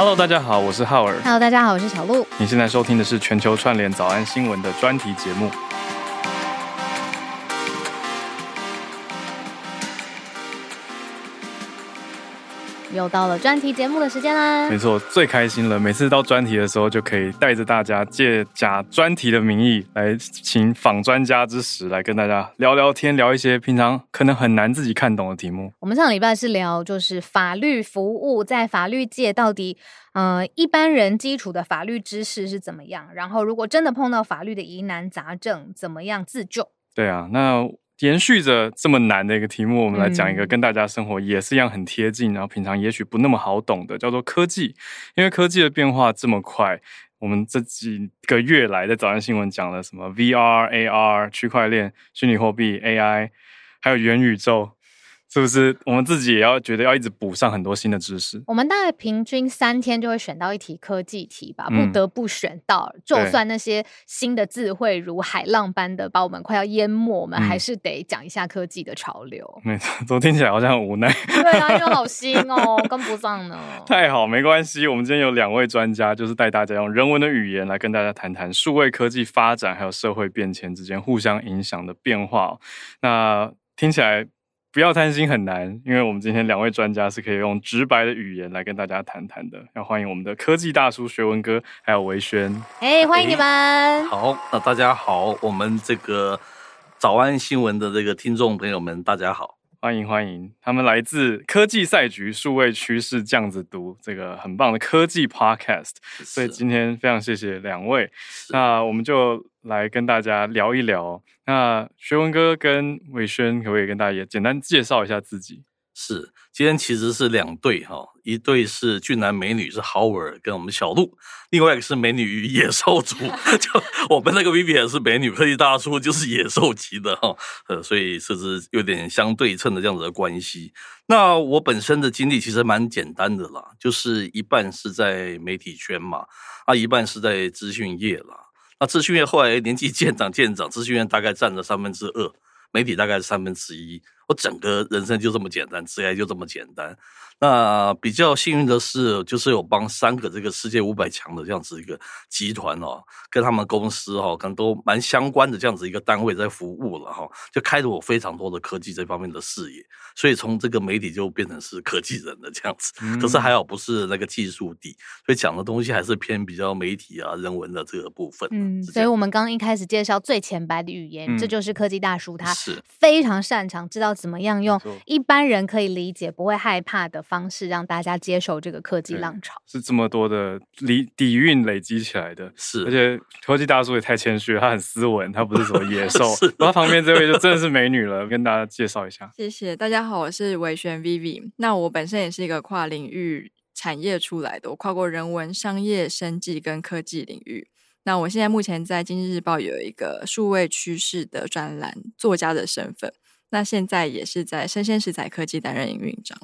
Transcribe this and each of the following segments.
Hello，大家好，我是浩尔。Hello，大家好，我是小鹿。你现在收听的是全球串联早安新闻的专题节目。又到了专题节目的时间啦没！错，最开心了。每次到专题的时候，就可以带着大家借假专题的名义来请访专家之时，来跟大家聊聊天，聊一些平常可能很难自己看懂的题目。我们上礼拜是聊就是法律服务在法律界到底，呃，一般人基础的法律知识是怎么样？然后如果真的碰到法律的疑难杂症，怎么样自救？对啊，那延续着这么难的一个题目，我们来讲一个嗯跟大家生活也是一样很贴近，然后平常也许不那么好懂的，叫做科技。因为科技的变化这么快，我们这几个月来在早安新闻讲了什么 VR、AR、区块链、虚拟货币、AI，还有元宇宙，是不是？我们自己也要觉得要一直补上很多新的知识。我们大概平均三天就会选到一题科技题吧，嗯不得不选到。就算那些新的智慧如海浪般的把我们快要淹没，我们嗯还是得讲一下科技的潮流。没错，都听起来好像很无奈。对啊，因为好新哦，跟不上呢。太好，没关系。我们今天有两位专家，就是带大家用人文的语言来跟大家谈谈数位科技发展还有社会变迁之间互相影响的变化哦。那听起来不要担心很难，因为我们今天两位专家是可以用直白的语言来跟大家谈谈的。要欢迎我们的科技大叔学文哥，还有维轩。哎，欢迎你们！好，那大家好，我们这个早安新闻的这个听众朋友们，大家好。欢迎欢迎，他们来自科技赛局数位趋势这样子读这个很棒的科技 podcast，所以今天非常谢谢两位。那我们就来跟大家聊一聊。那学文哥跟伟轩可不可以跟大家也简单介绍一下自己？是，今天其实是两对哈，一对是俊男美女是豪尔跟我们小鹿，另外一个是美女与野兽族，就我们那个 Vivi 也是美女，科技大叔就是野兽级的哈，呃，所以这是有点相对称的这样子的关系。那我本身的经历其实蛮简单的啦，就是一半是在媒体圈嘛，啊，一半是在资讯业啦。那资讯院后来年纪渐长渐长，资讯院大概占了三分之二，媒体大概是三分之一。我整个人生就这么简单，职业就这么简单。那比较幸运的是，就是有帮三个这个世界五百强的这样子一个集团哦，跟他们公司哦，可能都蛮相关的这样子一个单位在服务了哈、就开了我非常多的科技这方面的视野。所以从这个媒体就变成是科技人的这样子，可是还好不是那个技术底，所以讲的东西还是偏比较媒体啊、人文的这个部分。嗯，所以我们刚刚一开始介绍最浅白的语言，嗯这就是科技大叔他是非常擅长，知道怎么样用一般人可以理解、不会害怕的方式，让大家接受这个科技浪潮。是这么多的底底蕴累积起来的。是，而且科技大叔也太谦虚了，他很斯文，他不是什么野 兽是。然后旁边这位就真的是美女了，跟大家介绍一下。谢谢大家好，我是维璇 Vivi。那我本身也是一个跨领域产业出来的，我跨过人文、商业、生计跟科技领域。那我现在目前在《经济日报》有一个数位趋势的专栏作家的身份，那现在也是在生鲜食材科技担任营运长。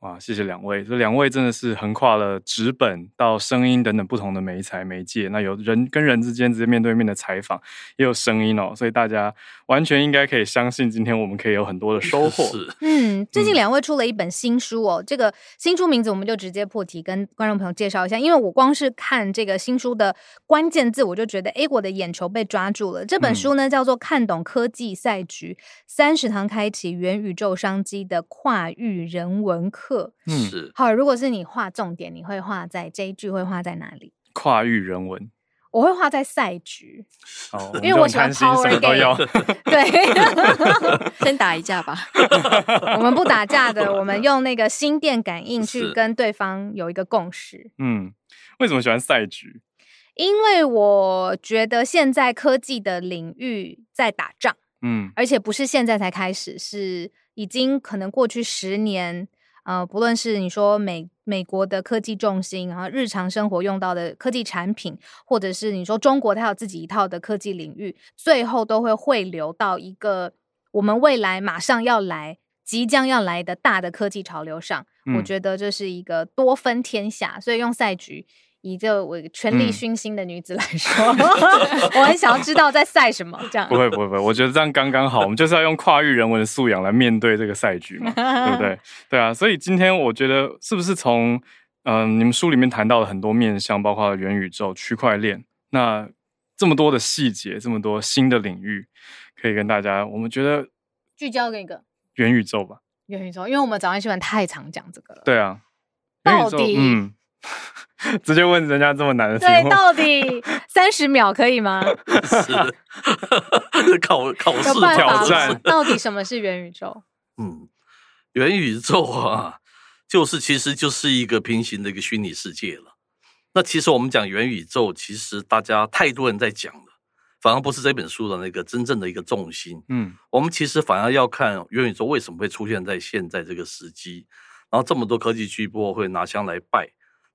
哇，谢谢两位，这两位真的是横跨了纸本到声音等等不同的媒材媒介。那有人跟人之间直接面对面的采访，也有声音哦，所以大家完全应该可以相信，今天我们可以有很多的收获。是嗯，最近嗯两位出了一本新书哦，这个新书名字我们就直接破题跟观众朋友介绍一下，因为我光是看这个新书的关键字，我就觉得，哎，我的眼球被抓住了。这本嗯书呢叫做《看懂科技赛局：三十堂开启元宇宙商机的跨域人文课》。嗯是好，如果是你画重点，你会画在这一句会画在哪里？跨域人文我会画在赛局，哦，因为我喜欢们这种贪心 power 什么都要。对。先打一架吧。我们不打架的，我们用那个心电感应去跟对方有一个共识。嗯，为什么喜欢赛局？因为我觉得现在科技的领域在打仗，嗯而且不是现在才开始，是已经可能过去十年。呃，不论是你说美美国的科技重心，然后日常生活用到的科技产品，或者是你说中国它有自己一套的科技领域，最后都会汇流到一个我们未来马上要来、即将要来的大的科技潮流上。我嗯觉得这是一个多分天下，所以用赛局。以这我权力嗯熏心的女子来说，我很想要知道在赛什么。这样不会不会不会，我觉得这样刚刚好。我们就是要用跨域人文的素养来面对这个赛局嘛，对不对？对啊，所以今天我觉得是不是从嗯，你们书里面谈到了很多面向，包括元宇宙、区块链，那这么多的细节，这么多新的领域，可以跟大家，我们觉得聚焦那个元宇宙吧。元宇宙，因为我们早安新闻太常讲这个了。对啊，元宇宙，到底嗯，直接问人家这么难的题对，到底三十秒可以吗？是 考考试挑战到底什么是元宇宙？嗯，元宇宙啊，就是其实就是一个平行的一个虚拟世界了。那其实我们讲元宇宙，其实大家太多人在讲了，反而不是这本书的那个真正的一个重心。嗯我们其实反而要看元宇宙为什么会出现在现在这个时机，然后这么多科技巨擘会拿香来拜，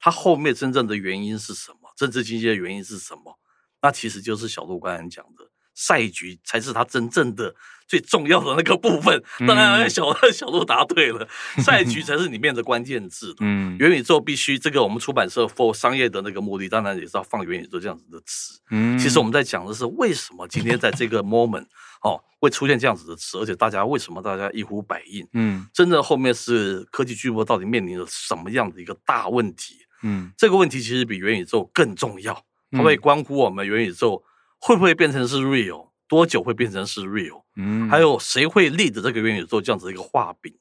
它后面真正的原因是什么？政治经济的原因是什么？那其实就是小鹿刚才讲的赛局才是它真正的最重要的那个部分。当然，嗯小小鹿答对了，赛局才是里面的关键字。嗯元宇宙必须这个我们出版社 for 商业的那个目的，当然也是要放元宇宙这样子的词。嗯其实我们在讲的是为什么今天在这个 moment 哦会出现这样子的词，而且大家为什么大家一呼百应？嗯真正后面是科技巨擘到底面临着什么样的一个大问题？嗯这个问题其实比元宇宙更重要，它嗯会关乎我们元宇宙会不会变成是 real，多久会变成是 real，嗯还有谁会立的这个元宇宙这样子一个画饼。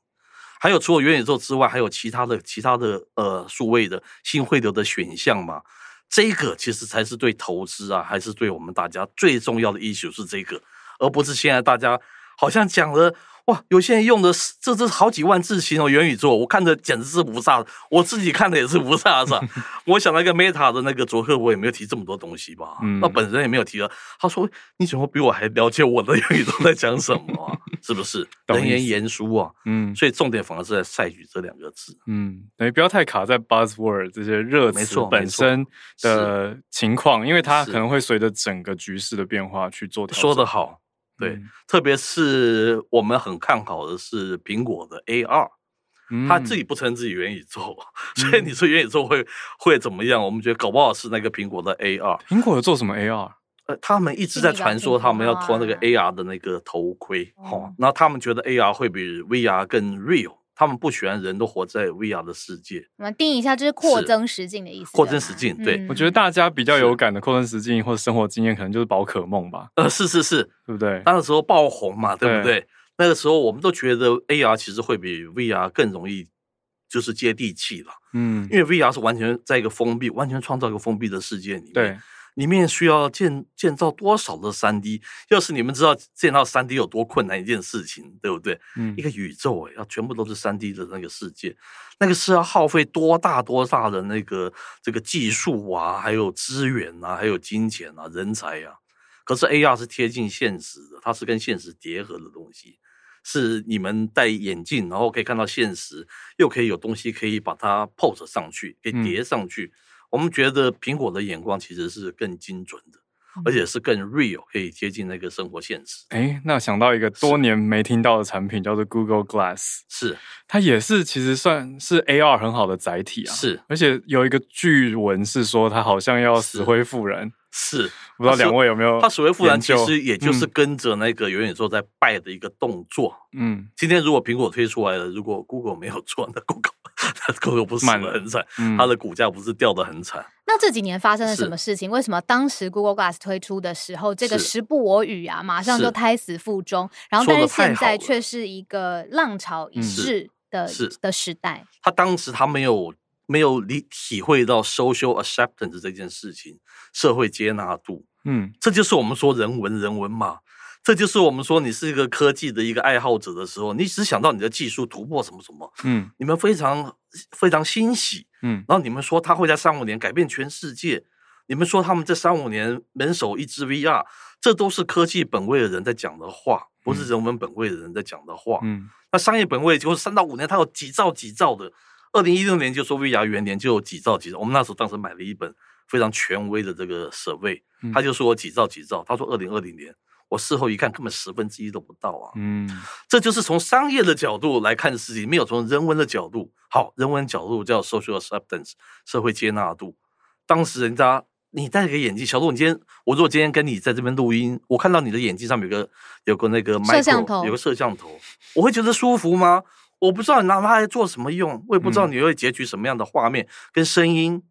还有除了元宇宙之外，还有其他的其他的呃数位的新汇流的选项嘛？这个其实才是对投资啊，还是对我们大家最重要的 issue 是这个，而不是现在大家好像讲了哇，有些人用的是这这好几万字形容元宇宙，我看着简直是无煞，我自己看的也是无煞煞。我想那个 Meta 的那个卓克，我也没有提这么多东西吧？嗯那本人也没有提了。他说：“你怎么比我还了解我的元宇宙在讲什么、啊？是不是？懂人言言殊啊！嗯所以重点反而是在赛局这两个字。嗯，等于不要太卡在 buzzword 这些热词本身的情况，因为它可能会随着整个局势的变化去做调整。说得好，对，嗯特别是我们很看好的是苹果的 A 二嗯他自己不承认自己元宇宙，所以你说元宇宙会会怎么样？我们觉得搞不好是那个苹果的 A 二。苹果有做什么 AR？呃，他们一直在传说他们要脱那个 AR 的那个头盔，哦哦，然后他们觉得 AR 会比 VR 更 real，他们不喜欢人都活在 VR 的世界，我们定义一下，这是扩增实境的意思。扩增实境对嗯我觉得大家比较有感的扩增实境或者生活经验，可能就是宝可梦吧，呃，是是是，对不对？那个时候爆红嘛，对不对对？那个时候我们都觉得 AR 其实会比 VR 更容易，就是接地气了，嗯，因为 VR 是完全在一个封闭、完全创造一个封闭的世界里面，对，里面需要建建造多少的三 D？要是你们知道建造三 D 有多困难一件事情，对不对？嗯一个宇宙哎，要全部都是三 D 的那个世界，那个是要耗费多大多大的那个这个技术啊，还有资源啊，还有金钱啊，人才啊。可是 AR 是贴近现实的，它是跟现实叠合的东西，是你们戴眼镜，然后可以看到现实，又可以有东西可以把它 pose 上去，给嗯叠上去。我们觉得苹果的眼光其实是更精准的，而且是更 real，可以接近那个生活现实。哎，那想到一个多年没听到的产品，叫做 Google Glass，是它也是其实算是 AR 很好的载体啊。是而且有一个据闻是说，它好像要死灰复燃。是，不知道两位有没有它所谓复燃，其实也就是嗯跟着那个元宇宙在拜的一个动作。嗯今天如果苹果推出来了，如果 Google 没有做，那 Google 那 Google 不死慢了得很惨，嗯，它的股价不是掉得很惨。那这几年发生了什是么事情？为什么当时 Google Glass 推出的时候，这个是时不我与啊，马上就胎死腹中，然后但是现在却是一个浪潮一嗯逝的是的时代。他当时他没有没有理体会到 social acceptance 这件事情，社会接纳度，嗯这就是我们说人文人文嘛。这就是我们说你是一个科技的一个爱好者的时候，你只想到你的技术突破什么什么，嗯你们非常非常欣喜，嗯然后你们说他会在三五年改变全世界，你们说他们这三五年人手一支 VR，这都是科技本位的人在讲的话，不是嗯人文本位的人在讲的话。嗯那商业本位就是三到五年，它有几兆几兆的。二零一六年就说 VR 元年就有几兆几兆，我们那时候当时买了一本非常权威的这个 survey，嗯他就说我几兆几兆，他说二零二零年，我事后一看根本十分之一都不到啊。嗯这就是从商业的角度来看事情，没有从人文的角度。好，人文角度叫 social acceptance，社会接纳度。当时人家你戴个眼镜，小鹿，你今天我如果今天跟你在这边录音，我看到你的眼镜上面有个有个那个摄像头有个摄像头，我会觉得舒服吗？我不知道你拿它来做什么用，我也不知道嗯你会截取什么样的画面跟声音。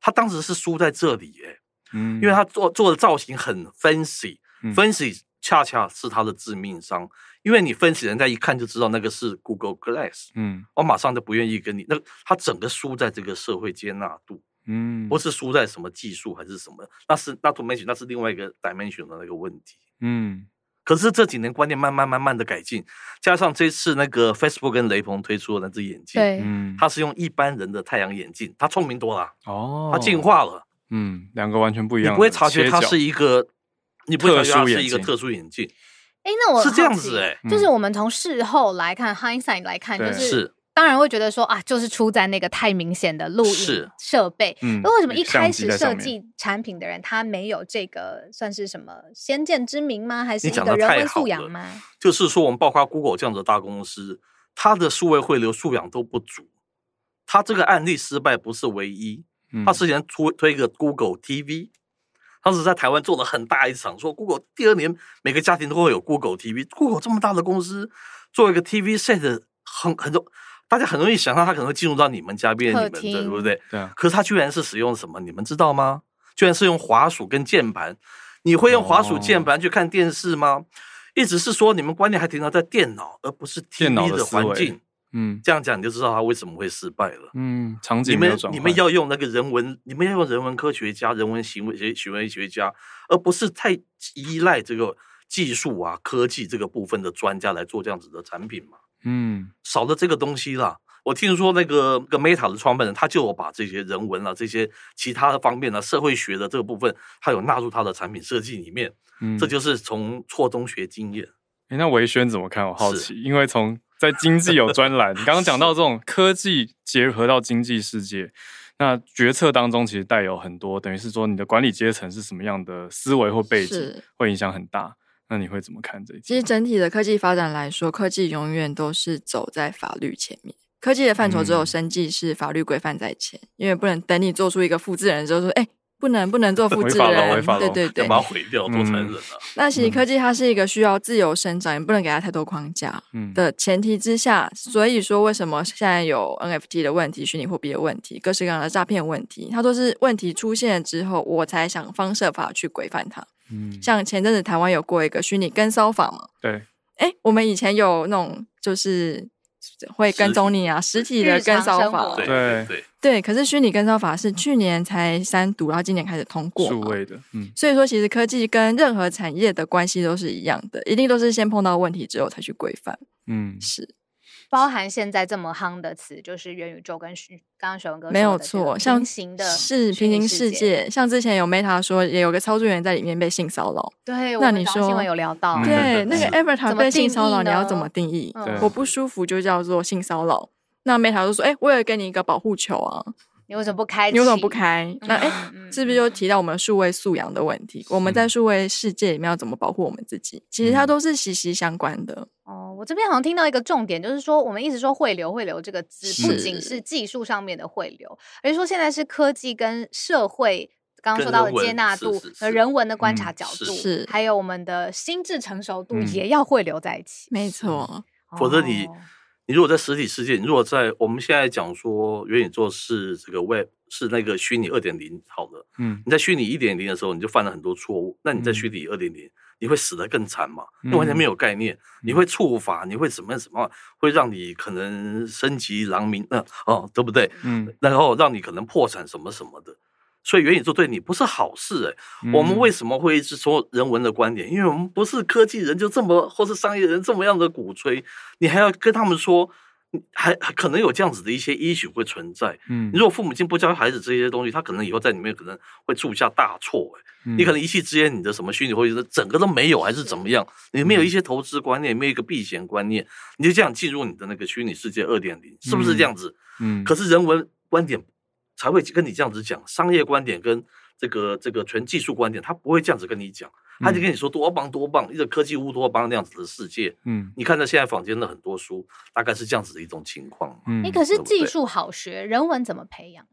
他当时是输在这里耶，嗯，因为他做做的造型很 fancy，fancy、嗯。fancy 恰恰是它的致命伤，因为你 fancy 人家一看就知道那个是 Google Glass，嗯。我马上就不愿意跟你那他整个输在这个社会接纳度，嗯，不是输在什么技术还是什么，那是那 to mention 那是另外一个 dimension 的那个问题。嗯。可是这几年观念慢慢慢慢的改进，加上这次那个 Facebook 跟雷鹏推出的那只眼镜，对，嗯，它是用一般人的太阳眼镜，它聪明多了，哦，它进，化了，嗯，两个完全不一样，你不会察觉它是一个，你不会察觉它特殊眼镜是一个特殊眼镜，哎，那我是这样子哎就是嗯我们从事后来看，hindsight 来看，就是是当然会觉得说啊，就是出在那个太明显的录音是设备。嗯那为什么一开始设计产品的人他没有这个算是什么先见之明吗？还是一个人文素养吗？就是说我们包括 Google 这样的大公司，它的数位汇流素养都不足。它这个案例失败不是唯一，嗯他之前推推一个 Google TV，当时在台湾做了很大一场，说 Google 第二年每个家庭都会有 Google TV。Google 这么大的公司做一个 TV set，很很多大家很容易想象它可能会进入到你们家变你们的，对不对？对啊，可是它居然是使用什么？你们知道吗？居然是用滑鼠跟键盘。你会用滑鼠键盘去看电视吗？一直是说你们观念还停留在电脑，而不是电脑 TV 的环境。嗯这样讲你就知道他为什么会失败了。嗯，场景你们你们要用那个人文，你们要用人文科学家、人文行为学行为学家，而不是太依赖这个技术啊、科技这个部分的专家来做这样子的产品嘛。嗯少了这个东西啦。我听说那个个 Meta 的创办人，他就有把这些人文啊、这些其他的方面啊、社会学的这个部分，他有纳入他的产品设计里面。嗯，这就是从错中学经验。哎那维轩怎么看？我好奇，因为从在经济有专栏，你刚刚讲到这种科技结合到经济世界，那决策当中其实带有很多，等于是说你的管理阶层是什么样的思维或背景是，会影响很大。那你会怎么看这一其实？整体的科技发展来说，科技永远都是走在法律前面。科技的范畴只有嗯生计是法律规范在前，因为不能等你做出一个复制人之后说，哎、不能不能做复制人对对对要。把它毁掉，多残忍啊！那其实嗯科技它是一个需要自由生长，也不能给它太多框架嗯的前提之下，所以说为什么现在有 NFT 的问题、虚拟货币的问题、各式各样的诈骗问题，它都是问题出现之后，我才想方设法去规范它。嗯，像前阵子台湾有过一个虚拟跟骚法嘛，对，哎，我们以前有那种就是会跟踪你啊，实体的跟骚法，对对对对，可是虚拟跟骚法是去年才三读，然后今年开始通过。数位的，嗯所以说，其实科技跟任何产业的关系都是一样的，一定都是先碰到问题之后才去规范。嗯，是包含现在这么夯的词，就是元宇宙跟虚，刚刚许文哥没有错，像平行的是平行世界，像之前有 Meta 说也有个操作员在里面被性骚扰，对，那你们早上新闻有聊到，嗯对，那个是 Avatar 被性骚扰，你要怎么定义？我不舒服就叫做性骚扰。那 Meta 就说：“哎、我也给你一个保护球啊，你为什么不开？你为什么不？开？”那哎、是不是又提到我们数位素养的问题？我们在数位世界里面要怎么保护我们自己？其实它嗯都是息息相关的。哦，我这边好像听到一个重点，就是说我们一直说汇流汇流这个字，不是仅是技术上面的汇流，而是说现在是科技跟社会。刚刚说到的接纳度和人文的观察嗯角度，是还有我们的心智成熟度，嗯也要汇流在一起。没错，否则你哦你如果在实体世界，你如果在我们现在讲说元宇宙是这个 Web 是那个虚拟二点零，好了，嗯你在虚拟一点零的时候，你就犯了很多错误。那你在嗯虚拟二点零，你会死得更惨嘛？你完全没有概念，你会触法，你会怎么样怎么样，会让你可能升级狼民，呃哦，对不对？嗯然后让你可能破产什么什么的。所以元宇宙对你不是好事哎、我们为什么会一直说人文的观点？因为我们不是科技人就这么，或是商业人这么样的鼓吹，你还要跟他们说，还还可能有这样子的一些 issue 会存在。嗯你如果父母亲不教孩子这些东西，他可能以后在里面可能会铸下大错、欸。嗯你可能一气之间，你的什么虚拟货币整个都没有，还是怎么样？你没有一些投资观念，没有一个避险观念，你就这样进入你的那个虚拟世界二点零，是不是这样子？嗯可是人文观点才会跟你这样子讲，商业观点跟这个这个纯技术观点，他不会这样子跟你讲，他就跟你说多棒多棒，一个科技乌托邦那样子的世界。嗯你看到现在坊间的很多书，大概是这样子的一种情况。嗯你，可是技术好学，人文怎么培养？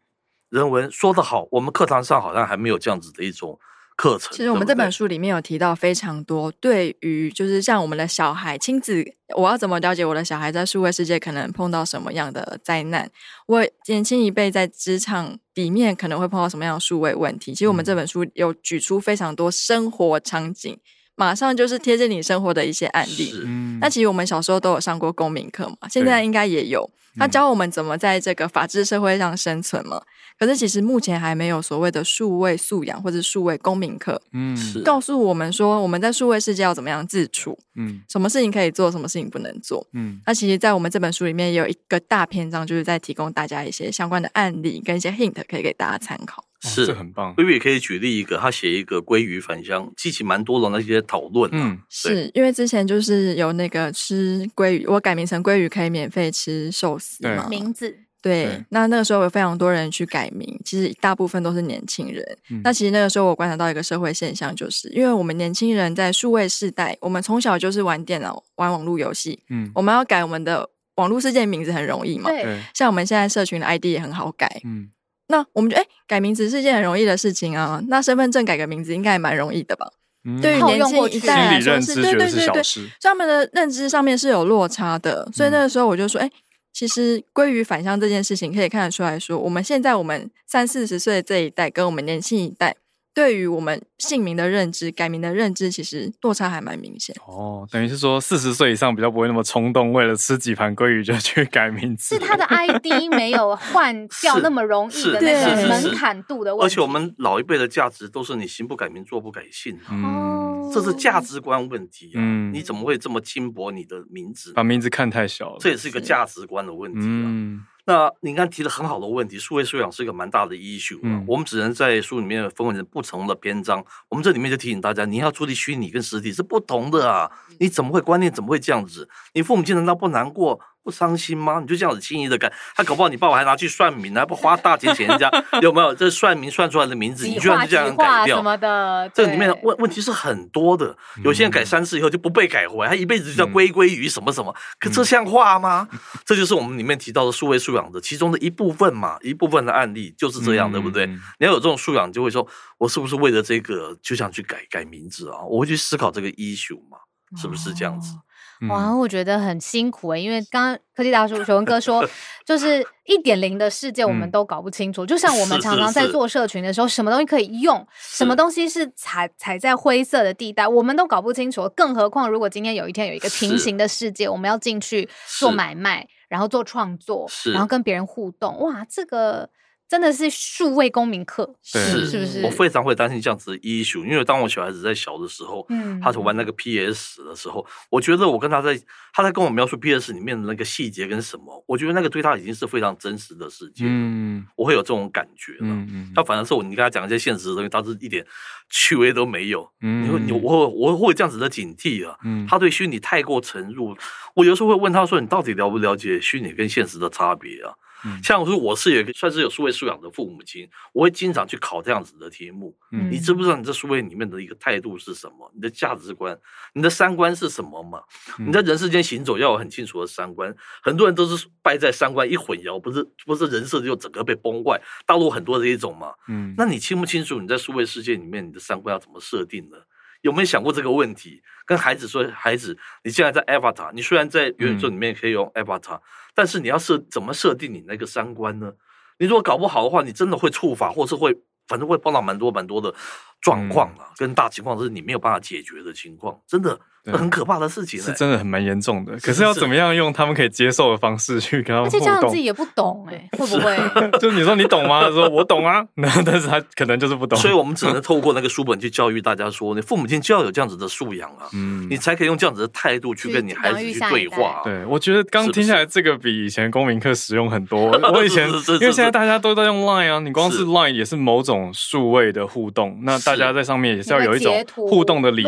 人文说得好，我们课堂上好像还没有这样子的一种课程。其实我们这本书书里面有提到非常多，对于就是像我们的小孩亲子，我要怎么了解我的小孩在数位世界可能碰到什么样的灾难？我年轻一辈在职场里面可能会碰到什么样的数位问题？其实我们这本书有举出非常多生活场景，马上就是贴近你生活的一些案例。嗯那其实我们小时候都有上过公民课嘛，现在应该也有。他教我们怎么在这个法治社会上生存嘛。可是其实目前还没有所谓的数位素养或者数位公民课，嗯是告诉我们说我们在数位世界要怎么样自处，嗯什么事情可以做，什么事情不能做。嗯那其实，在我们这本书里面也有一个大篇章，就是在提供大家一些相关的案例跟一些 hint，可以给大家参考。是这很棒。，Vivi 可以举例一个，他写一个鲑鱼返乡，激起蛮多的那些讨论、啊。嗯是因为之前就是有那个吃鲑鱼，我改名成鲑鱼可以免费吃寿司嘛，名字对，那那个时候有非常多人去改名，其实大部分都是年轻人。嗯那其实那个时候我观察到一个社会现象，就是因为我们年轻人在数位世代，我们从小就是玩电脑、玩网络游戏，嗯我们要改我们的网络世界名字很容易嘛。对对像我们现在社群的 ID 也很好改，嗯那我们觉得，哎、改名字是件很容易的事情啊。那身份证改个名字应该也蛮容易的吧？嗯对于年轻一代来说是，觉得是对对对对，小事。所以他们的认知上面是有落差的。所以嗯那个时候我就说，哎、其实归于返乡这件事情，可以看得出来说，我们现在我们三四十岁这一代，跟我们年轻一代。对于我们姓名的认知、改名的认知，其实落差还蛮明显。哦，等于是说四十岁以上比较不会那么冲动，为了吃几盘鲑鱼就去改名字。是他的 ID 没有换掉那么容易的那个门槛度的问题。而且我们老一辈的价值都是你行不改名，坐不改姓啊、嗯，哦，这是价值观问题啊！嗯你怎么会这么轻薄你的名字？把名字看太小了。这也是一个价值观的问题啊。嗯那你刚才提的很好的问题，数位素养是一个蛮大的 issue 啊。嗯我们只能在书里面分为成不同的篇章。我们这里面就提醒大家，你要处理虚拟跟实体是不同的啊！你怎么会观念怎么会这样子？你父母亲难道不难过？不伤心吗？你就这样子轻易的改，他搞不好你爸爸还拿去算命，还不花大钱请人家，有没有？这算命算出来的名字，你居然就这样改掉什？么的，这里面的问问题是很多的，有些人改三次以后就不被改回来，他一辈子就叫归归于什么什么，可这像话吗？这就是我们里面提到的数位素养的其中的一部分嘛，一部分的案例就是这样，对不对？嗯你要有这种素养，就会说我是不是为了这个就想去改改名字啊？我会去思考这个 issue 嘛，是不是这样子？嗯哇，我觉得很辛苦诶、因为刚刚科技大叔熊文哥说，就是一点零的世界我们嗯。都搞不清楚。就像我们常常在做社群的时候，什么东西可以用，什么是。东西是踩踩在灰色的地带，我们都搞不清楚。更何况，如果今天有一天有一个平行的世界，我们要进去做是。买卖，然后做创作，然后跟别人互动，哇，这个真的是数位公民课，是是不是？我非常会担心这样子的 issue，因为当我小孩子在小的时候，嗯他在玩那个 PS 的时候，我觉得我跟他在他在跟我描述 PS 里面的那个细节跟什么，我觉得那个对他已经是非常真实的世界了，嗯我会有这种感觉了。嗯嗯他反而是我，你跟他讲一些现实的东西，他是一点趣味都没有。嗯你会，你我会我会有这样子的警惕啊。嗯他对虚拟太过沉入，我有时候会问他说：“你到底了不了解虚拟跟现实的差别啊？”嗯像我说我是有一个算是有数位素养的父母亲，我会经常去考这样子的题目。嗯你知不知道你这数位里面的一个态度是什么？你的价值观、你的三观是什么嘛？嗯你在人世间行走要有很清楚的三观。很多人都是败在三观一混淆，不是不是人设就整个被崩坏。大陆很多这一种嘛。嗯那你清不清楚你在数位世界里面你的三观要怎么设定呢？有没有想过这个问题？跟孩子说，孩子，你现在在 Avatar，你虽然在元宇宙里面可以用 Avatar，、但是你要设怎么设定你那个三观呢？你如果搞不好的话，你真的会触法，或是会反正会碰到蛮多蛮多的状况啊，跟大情况是你没有办法解决的情况，真的很可怕的事情、欸。是真的很蛮严重的。可是是要怎么样用他们可以接受的方式去跟他们互而且这样动自己？也不懂哎、会不会？就是你说你懂吗？他说我懂啊，那但是他可能就是不懂。所以我们只能透过那个书本去教育大家说，你父母亲就要有这样子的素养啊，嗯你才可以用这样子的态度去去跟你孩子去对话、啊。对，我觉得刚听下来，这个比以前公民课实用很多。我以前 是是是因为现在大家都在用 Line 啊，你光是是 Line 也是某种数位的互动，那大家在上面也是要有一种互动的礼仪。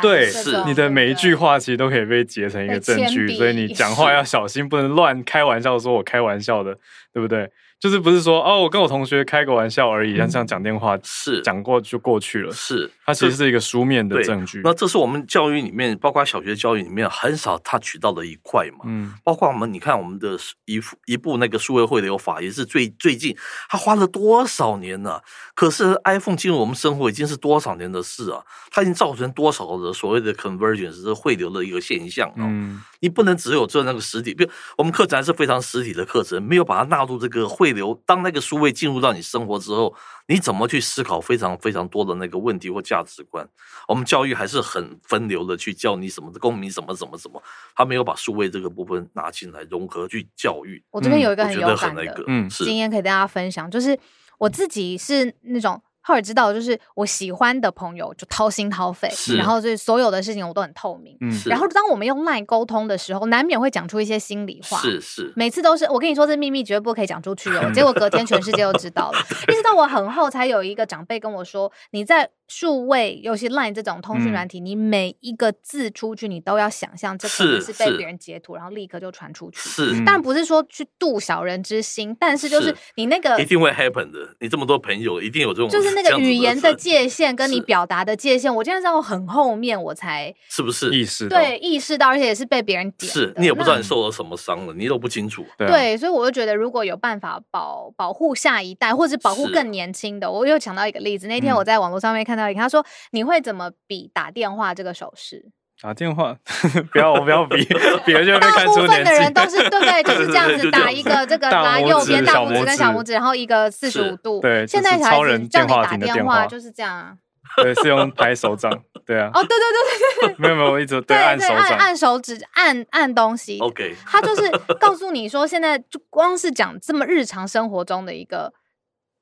对，是你的每一句话其实都可以被截成一个证据，所以你讲话要小心，不能乱开玩笑，说我开玩笑的，对不对？就是不是说哦，我跟我同学开个玩笑而已，像这样讲电话是讲过就过去了。是，它其实是一个书面的对证据。那这是我们教育里面，包括小学教育里面很少 touch 到的一块嘛。嗯包括我们，你看我们的一部一部那个数位汇流法，也是最最近，它花了多少年呢、可是 iPhone 进入我们生活已经是多少年的事啊？它已经造成多少的所谓的 convergence 是汇流的一个现象啊？嗯你不能只有做那个实体，比如我们课程还是非常实体的课程，没有把它纳入这个汇流。当那个数位进入到你生活之后，你怎么去思考非常非常多的那个问题或价值观？我们教育还是很分流的去教你什么的公民什么什么什么，他没有把数位这个部分拿进来融合去教育。我这边有一个很有感的很那个，嗯是经验可以跟大家分享，就是我自己是那种。后来知道，就是我喜欢的朋友就掏心掏肺，然后就是所有的事情我都很透明。嗯然后当我们用 LINE 沟通的时候，难免会讲出一些心里话。是是，每次都是我跟你说这秘密绝对不可以讲出去哦，结果隔天全世界都知道了。一直到我很后才有一个长辈跟我说，你在数位尤其 Line 这种通讯嗯软体，你每一个字出去，你都要想象这可能是是被别人截图，然后立刻就传出去。是但不是说去度小人之心，但是就是是你那个一定会 happen 的。你这么多朋友，一定有这种就是那个语言的界限跟你表达的界限，我今天在我很后面我才是不是？意识到对意识到，而且也是被别人点。是你也不知道你受了什么伤了，你都不清楚。对啊对，所以我就觉得，如果有办法保保护下一代，或者保护更年轻的，我又想到一个例子。那天嗯我在网络上面看到一个，他说你会怎么比打电话这个手势？打电话，不要我不要比，比了就会被大部分的。人都是对不对？就是这样子打一个这个大拿右边大拇拇指跟小指拇指，然后一个四十五度。对现在就是超小孩子叫人电话你打电话就是这样啊。对，是用拍手掌。对啊，哦，对对对对没有没有，我一直对对对，按手掌。按按手指按按东西。OK，他就是告诉你说，现在就光是讲这么日常生活中的一个，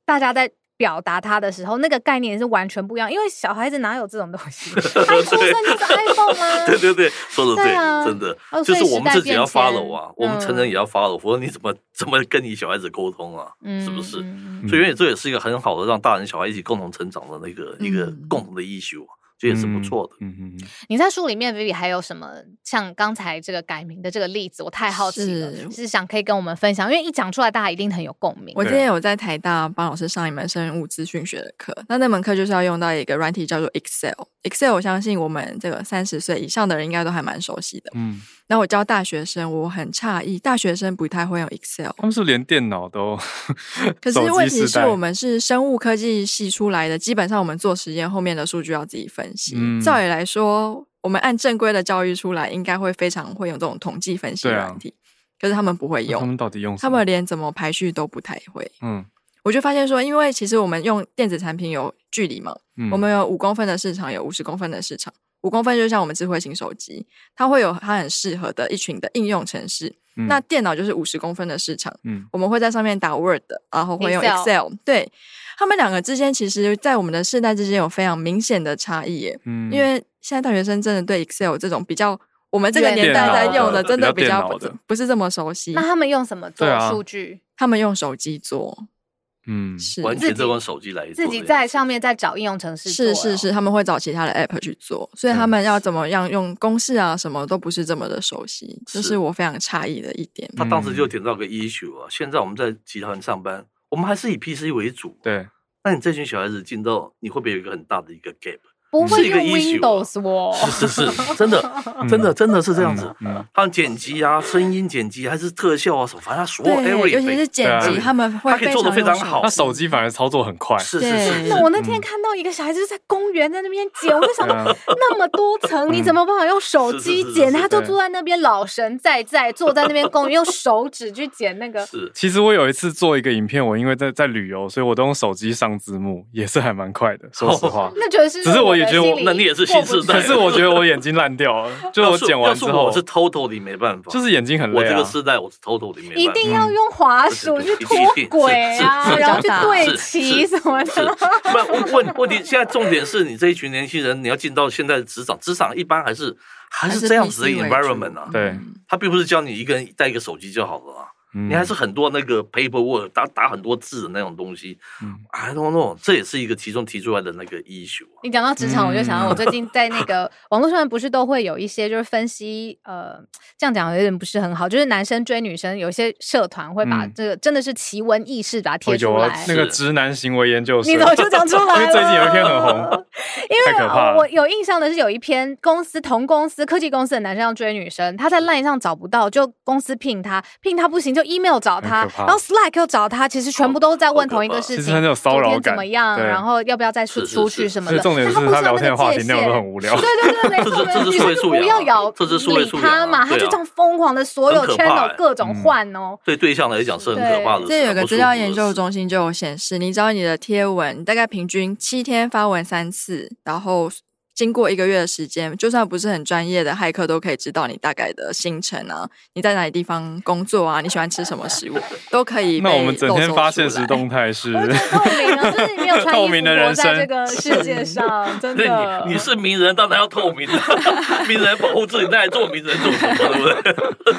大家在表达他的时候，那个概念是完全不一样。因为小孩子哪有这种东西？他一出生就是 iPhone 啊？对对对，说的对，对啊真的哦就是所以我们自己要 follow 啊，我们成人嗯也要 follow，否则你怎么怎么跟你小孩子沟通啊？嗯是不是？所以这也是一个很好的让大人小孩一起共同成长的那个一个嗯共同的 issue，啊这也是不错的。嗯嗯嗯，你在书里面，Vivi 还有什么像刚才这个改名的这个例子？我太好奇了，是是想可以跟我们分享，因为一讲出来，大家一定很有共鸣。我今天有在台大帮老师上一门生物资讯学的课，那那门课就是要用到一个软体叫做 Excel。Excel 我相信我们这个三十岁以上的人应该都还蛮熟悉的。嗯，那我教大学生，我很诧异，大学生不太会用 Excel。他们是连电脑都 可是问题是我们是生物科技系出来的，基本上我们做实验后面的数据要自己分析。嗯照理来说，我们按正规的教育出来，应该会非常会用这种统计分析对啊软体，可是他们不会用他们，到底用什么？他们连怎么排序都不太会。嗯我就发现说，因为其实我们用电子产品有距离嘛，嗯，我们有五公分的市场，有五十公分的市场。五公分就像我们智慧型手机，它会有它很适合的一群的应用程式。嗯那电脑就是五十公分的市场，嗯我们会在上面打 Word，然后会用 Excel Excel。对，他们两个之间，其实，在我们的世代之间有非常明显的差异耶。嗯因为现在大学生真的对 Excel 这种比较我们这个年代在用的，真的比较不是这么熟悉那。他们用什么做数据？他们用手机做，嗯是完自己全就用手机来做自己在上面再找应用程式哦。是是是，他们会找其他的 app 去做，所以他们要怎么样用公式啊，什么都不是这么的熟悉，这是是我非常诧异的一点。他当时就嗯点到个 issue 啊。现在我们在集团上班，我们还是以 PC 为主。对，那你这群小孩子进到，你会不会有一个很大的一个 gap？不会是一个用 Windows 哦。是是是，真的真的真的是这样子。嗯嗯他剪辑啊，声音剪辑还是特效啊什么，反正他所有对，尤其是剪辑，他们会他可以做的非常好他手机反而操作很快。是是是是那我那天嗯看到一个小孩子在公园在那边剪，我就想说，对啊那么多层，你怎么办法用手机剪？他就坐在那边老神在在，坐在那边公园用手指去剪那个。是。其实我有一次做一个影片，我因为在在旅游，所以我都用手机上字幕，也是还蛮快的。说实话，那觉得是只是我也觉得我那你也是新时代可是我觉得我眼睛烂掉了，就是我剪完之后是我是 totally 没办法，就是眼睛很累啊我这个。时代我是 totally 没办法，一定要用滑鼠嗯去脱轨啊，然后去对齐什么的。不问问问题，现在重点是你这一群年轻人，你要进到现在的职场，职场一般还是还还是是这样子的 environment 啊。对，他并不是教你一个人带一个手机就好了啊。你还是很多那个 paperwork 打打很多字的那种东西。嗯 I don't know，这也是一个其中提出来的那个 issue 啊。你讲到职场，我就想到我嗯最近在那个网络上面不是都会有一些就是分析，呃，这样讲有点不是很好，就是男生追女生，有一些社团会把嗯这个真的是奇闻异事把它贴会有啊出来。那个直男行为研究社，你怎么就讲出来了？因为最近有一篇很红，因为我有印象的是有一篇公司同公司科技公司的男生要追女生，他在 LINE 上找不到，就公司聘他，聘他不行就 email 找他然后 Slack 又找他，其实全部都在问同一个事情，其实很有骚扰昨天怎么样，然后要不要再出出去什么的。重点是但不知道他聊天的话题那个界内容很无聊。对对对，没错，这是素养啊要咬理他嘛，他就这样疯狂的所有很可怕 channel 欸各种嗯换哦。对对象来讲是很可怕的事，这有个资料研究中心就有显示，你只要你的贴文大概平均七天发文三次，然后经过一个月的时间，就算不是很专业的骇客都可以知道你大概的行程啊，你在哪里地方工作啊，你喜欢吃什么食物，都可以 那我们整天发现实动态 是，透明啊，就是没有穿 透明的人活在生这个世界上，真的。你你是名人，当然要透明的，名人保护自己，那还做名人做什么？对不对？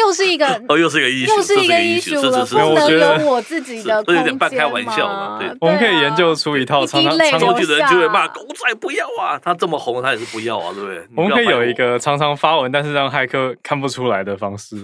又是一个 哦，又是一个艺术，又是一个艺 issue 了，是不能有我自己的空这有点半开玩笑嘛嘛对我们可以研究出一套一常常常出去的人就会骂狗仔不要啊，他这么红，他也是不要啊，对不对？我们可以有一个常常发文，但是让骇客看不出来的方式。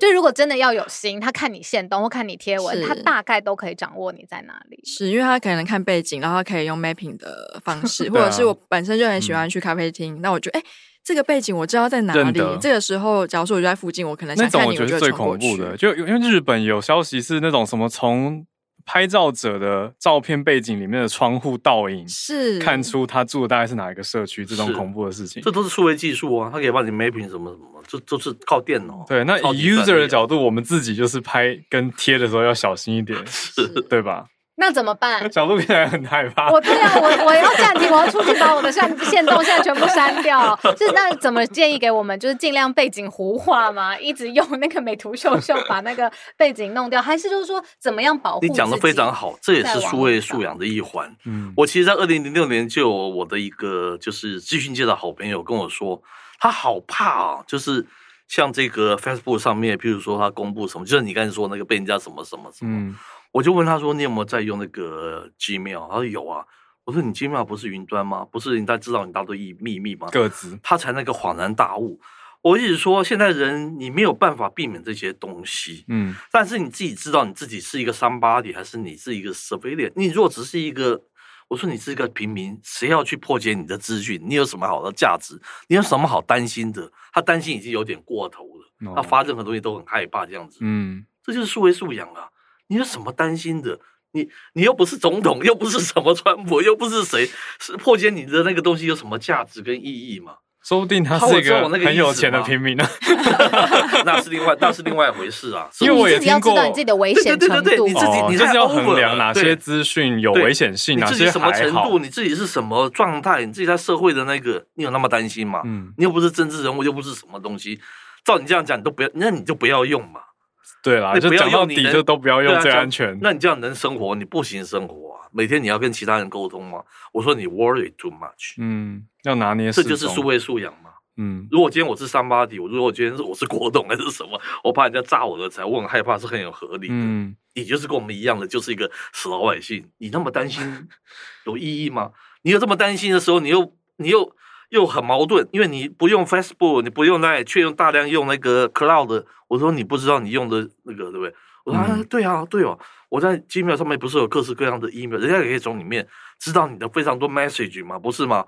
就如果真的要有心，他看你现动或看你贴文，他大概都可以掌握你在哪里。是因为他可能看背景，然后他可以用 mapping 的方式，或者是我本身就很喜欢去咖啡厅，那我就哎。这个背景我知道在哪里。这个时候，假如说我就在附近，我可能那种想看你，就会我觉得是最恐怖的，就因为日本有消息是那种什么从拍照者的照片背景里面的窗户倒影，是看出他住的大概是哪一个社区，这种恐怖的事情这。都是数位技术啊，他可以帮你 mapping 什么什么，这都是靠电脑。对，那以 user 的角度，我们自己就是拍跟贴的时候要小心一点，是对吧？那怎么办？角度看起来很害怕。我对啊，我我要暂停，我要出去把我的线线动现在全部删掉。是那怎么建议给我们？就是尽量背景糊化吗？一直用那个美图秀秀把那个背景弄掉，还是就是说怎么样保护？你讲的非常。好，这也是数位素养的一环。嗯，我其实，在二零零六年就有我的一个就是资讯界的好朋友跟我说，他好怕啊，就是像这个 Facebook 上面，譬如说他公布什么，就是你刚才说那个被人家什么什么什么，嗯，我就问他说，你有没有在用那个 Gmail？他说有啊。我说你 Gmail 不是云端吗？不是人家知道你大堆秘秘密吗？各自他才那个恍然大悟。我一直说，现在人你没有办法避免这些东西，嗯但是你自己知道你自己是一个 somebody 还是你是一个 civilian？你如果只是一个，我说你是一个平民，谁要去破解你的资讯？你有什么好的价值？你有什么好担心的？他担心已经有点过头了，哦他发任何东西都很害怕这样子。嗯，这就是数位素养啊！你有什么担心的？你你又不是总统，又不是什么川普，又不是谁，是破解你的那个东西有什么价值跟意义吗？说不定他好是一个很有钱的平民呢。那是另外，那是另外一回事啊。是因为我也你要听过知道你自己的危险对对程度。对对你自己哦，你太就是要衡量哪些资讯有危险性，哪些你自己什么程度，。你自己是什么状态，你自己在社会的那个，你有那么担心吗？嗯，你又不是政治人物，又不是什么东西。照你这样讲，你都不要，那你就不要用嘛。对啦，就讲到底就都不要用最安全。那你这样能生活？你不行生活啊！每天你要跟其他人沟通吗？我说你 worry too much，、嗯，要拿捏这就是数。位素养嘛。嗯如果今天我是三八底，我如果今天是我是国董还是什么，我怕人家炸我的财，我很害怕，是很有合理的。嗯，你就是跟我们一样的，就是一个死老百姓，你那么担心 有意义吗？你有这么担心的时候，你又你又又很矛盾，因为你不用 Facebook，你不用那，却用大量用那个 Cloud。我说你不知道你用的那个对不对？我说、啊嗯对啊对哦，我在 Gmail 上面不是有各式各样的 email，人家也可以从里面知道你的非常多 message 嘛，不是吗？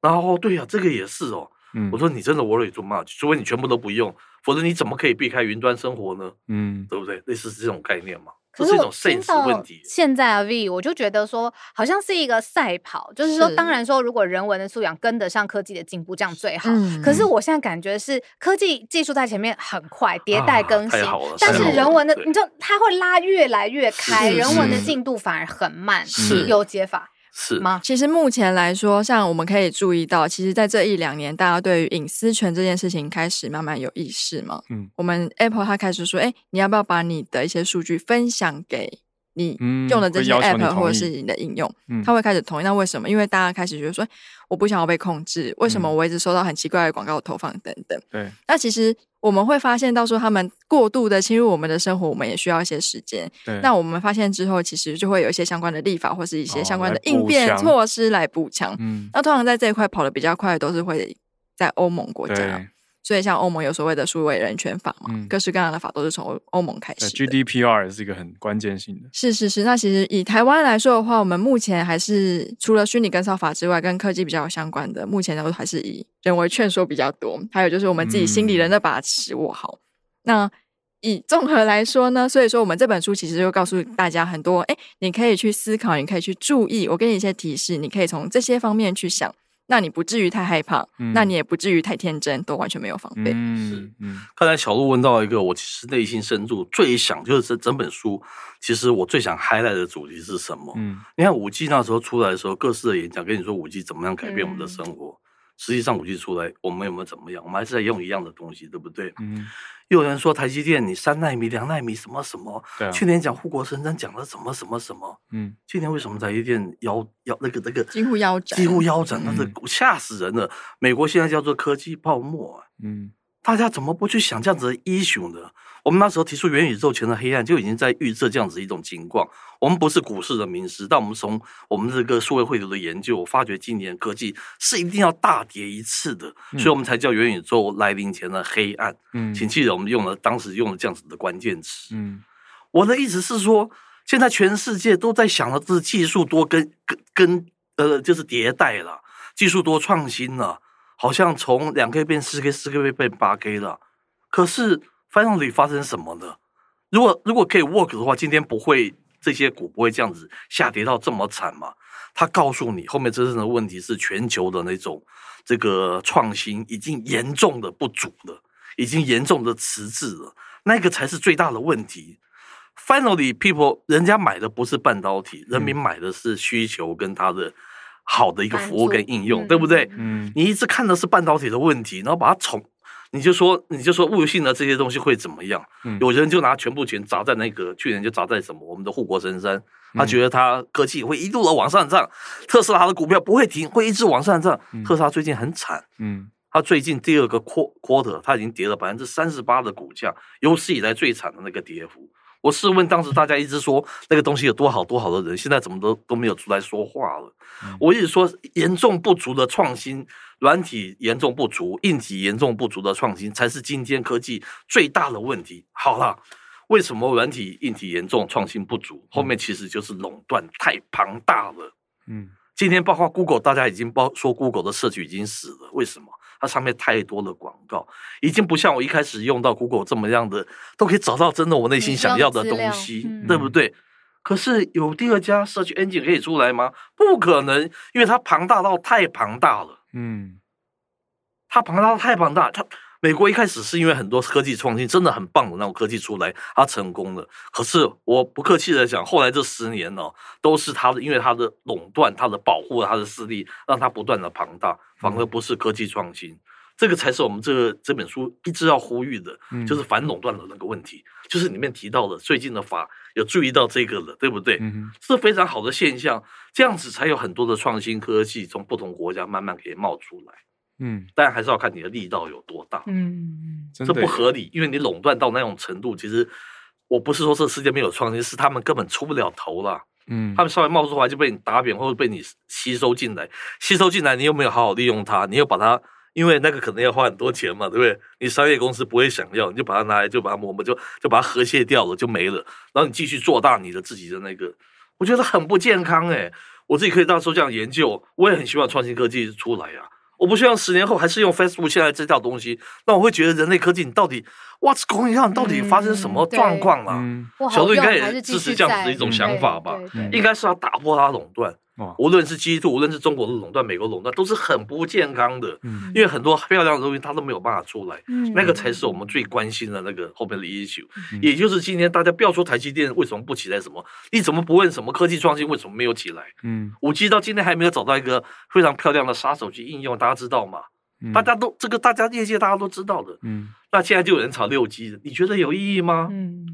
然后对呀、这个也是哦。嗯我说你真的 worry too much，除非你全部都不用，否则你怎么可以避开云端生活呢？嗯，对不对？类似这种概念嘛，可是我听到题。现在啊，V 我就觉得说，好像是一个赛跑，就是说，当然说，如果人文的素养跟得上科技的进步，这样最好。嗯可是我现在感觉是科技技术在前面很快迭代更新，但是人文的，你就它会拉越来越开，人文的进度反而很慢，是。有解法是吗？其实目前来说，像我们可以注意到，其实，在这一两年，大家对于隐私权这件事情开始慢慢有意识嘛。嗯我们 Apple 它开始说，哎，你要不要把你的一些数据分享给你嗯用的这些 app 或者是你的应用，嗯它会开始同意。那为什么？因为大家开始觉得说，我不想要被控制，为什么嗯我一直收到很奇怪的广告投放等等？对，那其实我们会发现到说，他们过度的侵入我们的生活，我们也需要一些时间。对，那我们发现之后，其实就会有一些相关的立法或是一些哦相关的应变措施来补强。嗯，那通常在这一块跑的比较快的，都是会在欧盟国家。对所以像欧盟有所谓的数位人权法嘛，嗯各式各样的法都是从欧欧盟开始的。，GDPR 也是一个很关键性的。是是是，那其实以台湾来说的话，我们目前还是除了虚拟跟骚法之外，跟科技比较有相关的，目前都还是以人为劝说比较多。还有就是我们自己心里人的把尺握好。那以综合来说呢，所以说我们这本书其实就告诉大家很多，哎，你可以去思考，你可以去注意，我给你一些提示，你可以从这些方面去想，那你不至于太害怕，嗯那你也不至于太天真，都完全没有防备。嗯嗯刚才小鹿问到一个，我其实内心深处最想就是这整本书，其实我最想 highlight 的主题是什么？嗯你看五 G 那时候出来的时候，各式的演讲跟你说五 G 怎么样改变我们的生活，实际上五 G 出来，我们有没有怎么样？我们还是在用一样的东西，对不对？嗯，又有人说台积电你三纳米、两纳米什么什么，对啊，去年讲护国神山讲了什么什么什么，嗯今年为什么台积电腰腰那个那个几乎腰斩几乎腰斩，那是嗯吓死人了。美国现在叫做科技泡沫、啊，嗯大家怎么不去想这样子的 issue 呢？我们那时候提出元宇宙前的黑暗，就已经在预测这样子一种情况。我们不是股市的名师，但我们从我们这个数位汇流的研究，发觉今年科技是一定要大跌一次的，所以我们才叫元宇宙来临前的黑暗。嗯，请记得，我们用了当时用了这样子的关键词。嗯我的意思是说，现在全世界都在想的是技术多跟跟跟呃，就是迭代了，技术多创新了，好像从两 K 变四 K，四 K 变八 K 了。可是 finally 发生什么呢？如果如果可以 work 的话，今天不会这些股不会这样子下跌到这么惨嘛？他告诉你，后面真正的问题是全球的那种这个创新已经严重的不足了，已经严重的迟滞了，那个才是最大的问题。Finally, people 人家买的不是半导体，人民买的是需求跟它的好的一个服务跟应用，对不对？嗯你一直看的是半导体的问题，然后把它宠，你就说你就说物性的这些东西会怎么样？嗯有人就拿全部钱砸在那个去年就砸在什么我们的护国神山，他觉得他科技会一路的往上涨，特斯拉的股票不会停，会一直往上涨。特斯拉最近很惨，嗯它最近第二个 quar- quarter 他已经跌了百分之三十八的股价，有史以来最惨的那个跌幅。我试问当时大家一直说那个东西有多好多好的人，现在怎么都都没有出来说话了？我一直说严重不足的创新，软体严重不足，硬体严重不足的创新，才是今天科技最大的问题。好了。为什么软体、硬体严重创新不足？后面其实就是垄断太庞大了。嗯今天包括 Google，大家已经包说 Google 的社区已经死了，为什么？它上面太多的广告，已经不像我一开始用到 Google 这么样的，都可以找到真的我内心想要的东西，嗯对不对？可是有第二家 Search Engine 可以出来吗？不可能，因为它庞大到太庞大了。嗯它庞大到太庞大，它美国一开始是因为很多科技创新真的很棒的那种科技出来，它成功了。可是我不客气的讲，后来这十年呢、都是它的，因为它的垄断、它的保护、它的势力，让它不断的庞大，反而不是科技创新。这个才是我们这个这本书一直要呼吁的，嗯就是反垄断的那个问题，就是里面提到的最近的法有注意到这个了，对不对？嗯是非常好的现象，这样子才有很多的创新科技从不同国家慢慢可以冒出来。嗯，但还是要看你的力道有多大，嗯，这不合理，因为你垄断到那种程度，其实我不是说这世界没有创新，是他们根本出不了头了。嗯他们稍微冒出来就被你打扁，或者被你吸收进来，吸收进来你又没有好好利用它，你又把它，因为那个可能要花很多钱嘛，对不对？你商业公司不会想要，你就把它拿来，就把它磨磨，就就把它和谐掉了，就没了，然后你继续做大你的自己的那个，我觉得很不健康哎、我自己可以到时候这样研究，我也很希望创新科技出来啊。我不希望十年后还是用 Facebook 现在这套东西，那我会觉得人类科技你到底 What's going on？到底发生什么状况啊？嗯不好用小鹿应该也支持这样子的一种嗯想法吧？应该是要打破它垄断。哇无论是基督，无论是中国的垄断、美国垄断，都是很不健康的。嗯因为很多漂亮的东西它都没有办法出来，嗯那个才是我们最关心的那个后面的 issue。嗯也就是今天大家不要说台积电为什么不起来，什么你怎么不问什么科技创新为什么没有起来？嗯五 G 到今天还没有找到一个非常漂亮的杀手去应用，大家知道吗？嗯大家都这个大家业界大家都知道的。嗯那现在就有人炒六 G 的，你觉得有意义吗？嗯，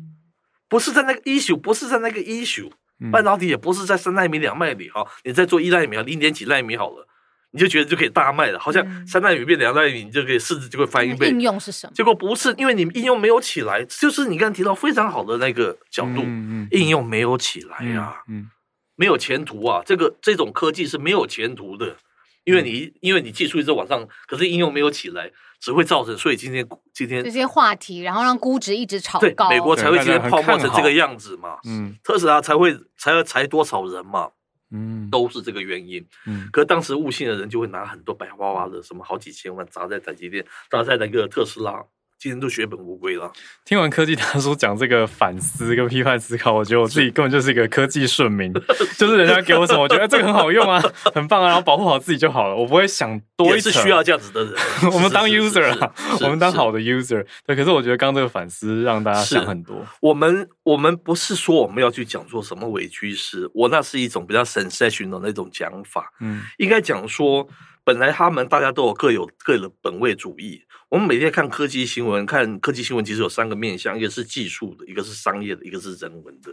不是在那个 issue，不是在那个 issue，嗯半导体也不是在三纳米、两纳米哈，你在做一纳米、零点几纳米好了，你就觉得就可以大卖了，好像嗯三纳米变两纳米，你就可以市值就会翻一倍。应用是什么？结果不是，因为你应用没有起来，就是你刚才提到非常好的那个角度，嗯应用没有起来呀、嗯没有前途啊！这个这种科技是没有前途的，因为你因为你技术一直往上，可是应用没有起来，只会造成所以今天今天这些话题，然后让估值一直炒对高。美国才会今天泡沫成这个样子嘛，嗯特斯拉才会才要裁多少人嘛，嗯都是这个原因。嗯可是当时悟性的人就会拿很多白花花的什么好几千万砸在台积电，砸在那个特斯拉，今天都血本无归了。听完科技大叔讲这个反思跟批判思考，我觉得我自己根本就是一个科技顺民，就是人家给我什么，我觉得这个很好用啊，很棒啊，然后保护好自己就好了，我不会想多一层。是需要这样子的人 我们当是是是 user 我们当好的 user。对，可是我觉得刚刚这个反思让大家想很多。我们我们不是说我们要去讲说什么伪趋势，我那是一种比较 sensational 的那种讲法，嗯应该讲说，本来他们大家都有各有各的本位主义。我们每天看科技新闻，看科技新闻其实有三个面向，一个是技术的，一个是商业的，一个是人文的。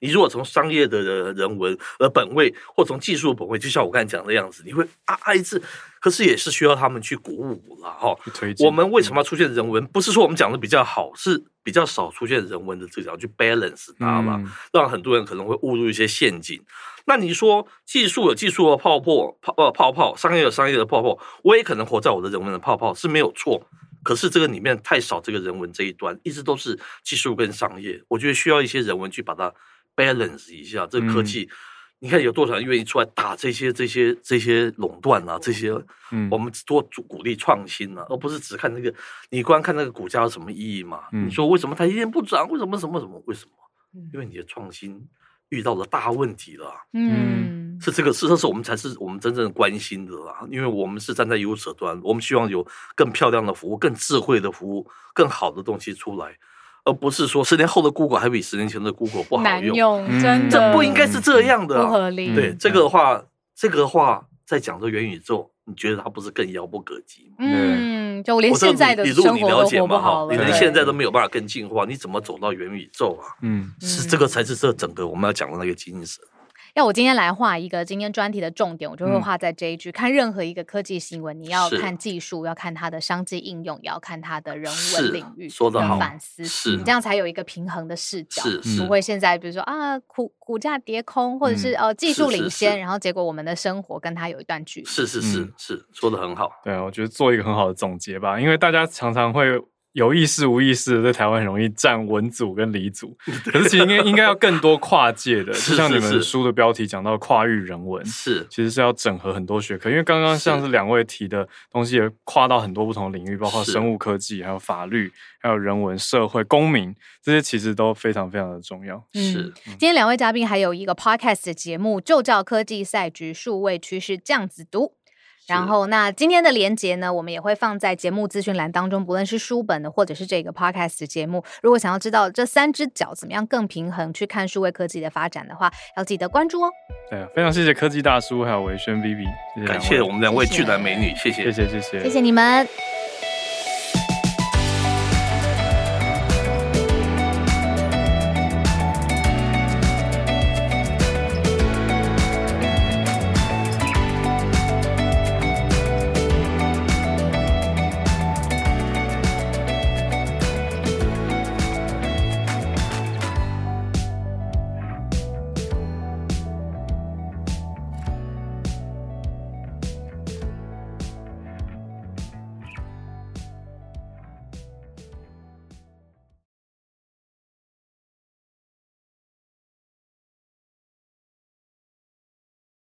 你如果从商业的人文呃本位，或从技术本位，就像我刚才讲的样子，你会啊啊一致，可是也是需要他们去鼓舞了哈。我们为什么要出现人文？不是说我们讲的比较好，是比较少出现人文的这条去 balance 它嘛，嗯让很多人可能会误入一些陷阱。那你说技术有技术的泡沫泡呃泡泡，商业有商业的泡泡，我也可能活在我的人文的泡泡是没有错。可是这个里面太少这个人文这一端，一直都是技术跟商业，我觉得需要一些人文去把它 balance 一下。这个科技，你看有多少人愿意出来打这些这些这些垄断啊，这些嗯我们多鼓励创新啊，而不是只看那个，你光看那个股价有什么意义嘛？嗯你说为什么它一天不涨？为什么什么什么？为什么？嗯因为你的创新遇到了大问题了，嗯，是这个，是这是我们才是我们真正关心的啦。因为我们是站在优者端，我们希望有更漂亮的服务、更智慧的服务、更好的东西出来，而不是说十年后的 Google 还比十年前的 Google 不好用。难用，嗯真的这不应该是这样的、啊，不合理。对嗯这个的话，这个的话，在讲这元宇宙，你觉得它不是更遥不可及吗？嗯，就我连现在的生活都了解嘛活不好了，哈，你连现在都没有办法更进化，你怎么走到元宇宙啊？嗯是这个才是这整个我们要讲的那个精神。要我今天来画一个今天专题的重点，我就会嗯画在这一句。看任何一个科技新闻，你要看技术，要看它的商机应用，也要看它的人是文领域跟说得好反思，是你这样才有一个平衡的视角。是是不会现在比如说啊股股价跌空，或者是、嗯呃技术领先，是然后结果我们的生活跟它有一段距离。是是是嗯是，说的很好。对啊，我觉得做一个很好的总结吧，因为大家常常会有意识无意识的在台湾很容易站文组跟理组，可是其实应该应该要更多跨界的，就像你们书的标题讲到跨域人文，是其实是要整合很多学科，因为刚刚像是两位提的东西也跨到很多不同的领域，包括生物科技、还有法律、还有人文、社会、公民这些，其实都非常非常的重要。是，今天两位嘉宾还有一个 podcast 的节目，就叫科技赛局数位趋势这样子读。然后，那今天的连结呢，我们也会放在节目资讯栏当中。不论是书本的，或者是这个 podcast 节目，如果想要知道这三只脚怎么样更平衡去看数位科技的发展的话，要记得关注哦。对，非常谢谢科技大叔还有维轩 Vivi，感谢我们两位巨男美女，谢谢谢谢谢谢，谢谢你们。